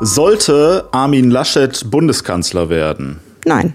Sollte Armin Laschet Bundeskanzler werden? Nein.